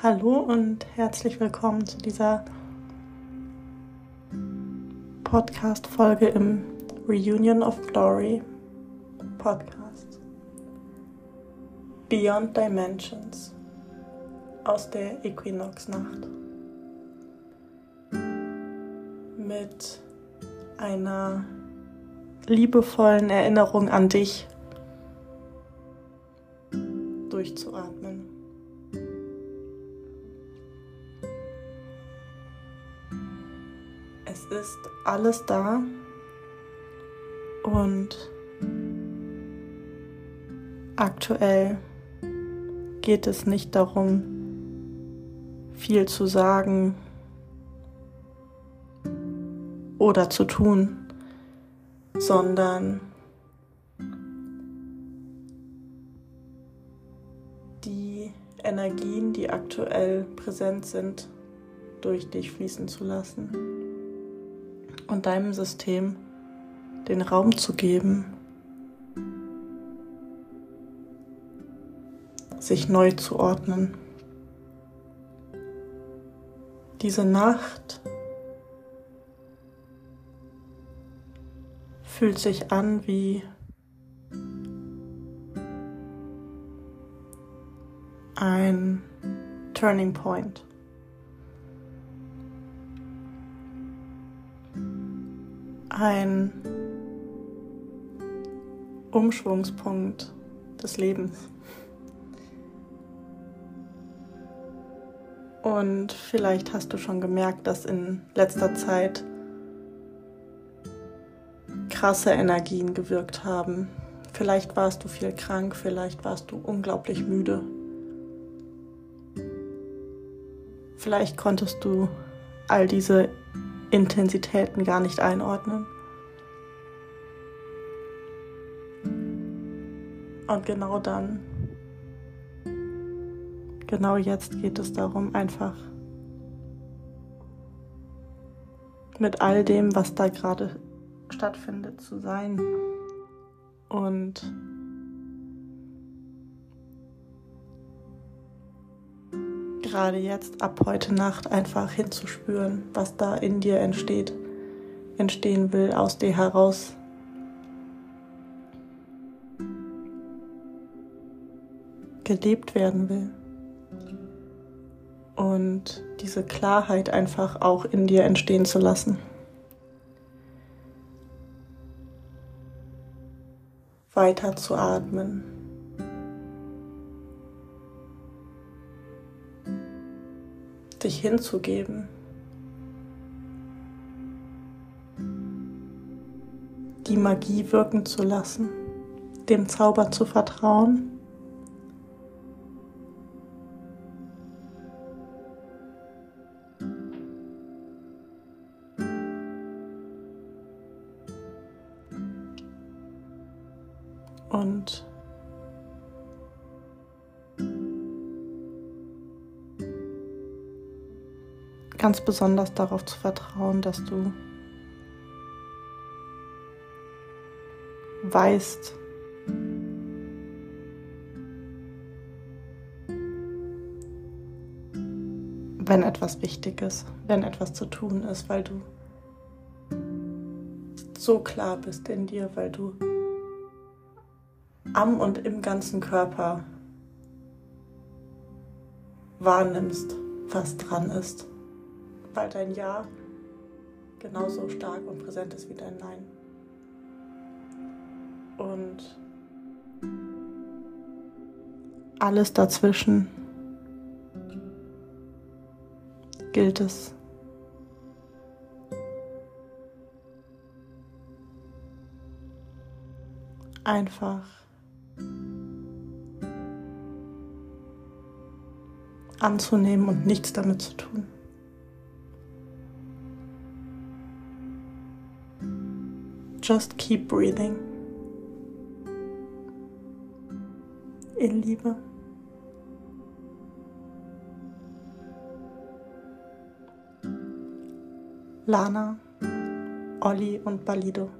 Hallo und herzlich willkommen zu dieser Podcast-Folge im Reunion of Glory Podcast. Beyond Dimensions aus der Equinox-Nacht. Mit einer liebevollen Erinnerung an dich durchzuatmen. Es ist alles da. Und aktuell geht es nicht darum, viel zu sagen oder zu tun, sondern die Energien, die aktuell präsent sind, durch dich fließen zu lassen und deinem System den Raum zu geben, sich neu zu ordnen. Diese Nacht fühlt sich an wie ein Turning Point. Ein Umschwungspunkt des Lebens. Und vielleicht hast du schon gemerkt, dass in letzter Zeit krasse Energien gewirkt haben. Vielleicht warst du viel krank, vielleicht warst du unglaublich müde. Vielleicht konntest du all diese Intensitäten gar nicht einordnen. Und genau dann, genau jetzt geht es darum, einfach mit all dem, was da gerade stattfindet, zu sein. Und gerade jetzt ab heute Nacht einfach hinzuspüren, was da in dir entsteht, entstehen will, aus dir heraus. Gelebt werden will. Und diese Klarheit einfach auch in dir entstehen zu lassen. weiter zu atmen. Dich hinzugeben. Die Magie wirken zu lassen, dem Zauber zu vertrauen. Und ganz besonders darauf zu vertrauen, dass du weißt, wenn etwas wichtig ist, wenn etwas zu tun ist, weil du so klar bist in dir, weil du am und im ganzen Körper wahrnimmst, was dran ist, weil dein Ja genauso stark und präsent ist wie dein Nein. Und alles dazwischen gilt es einfach anzunehmen und nichts damit zu tun. Just keep breathing. In Liebe. Lana, Olli und Balido.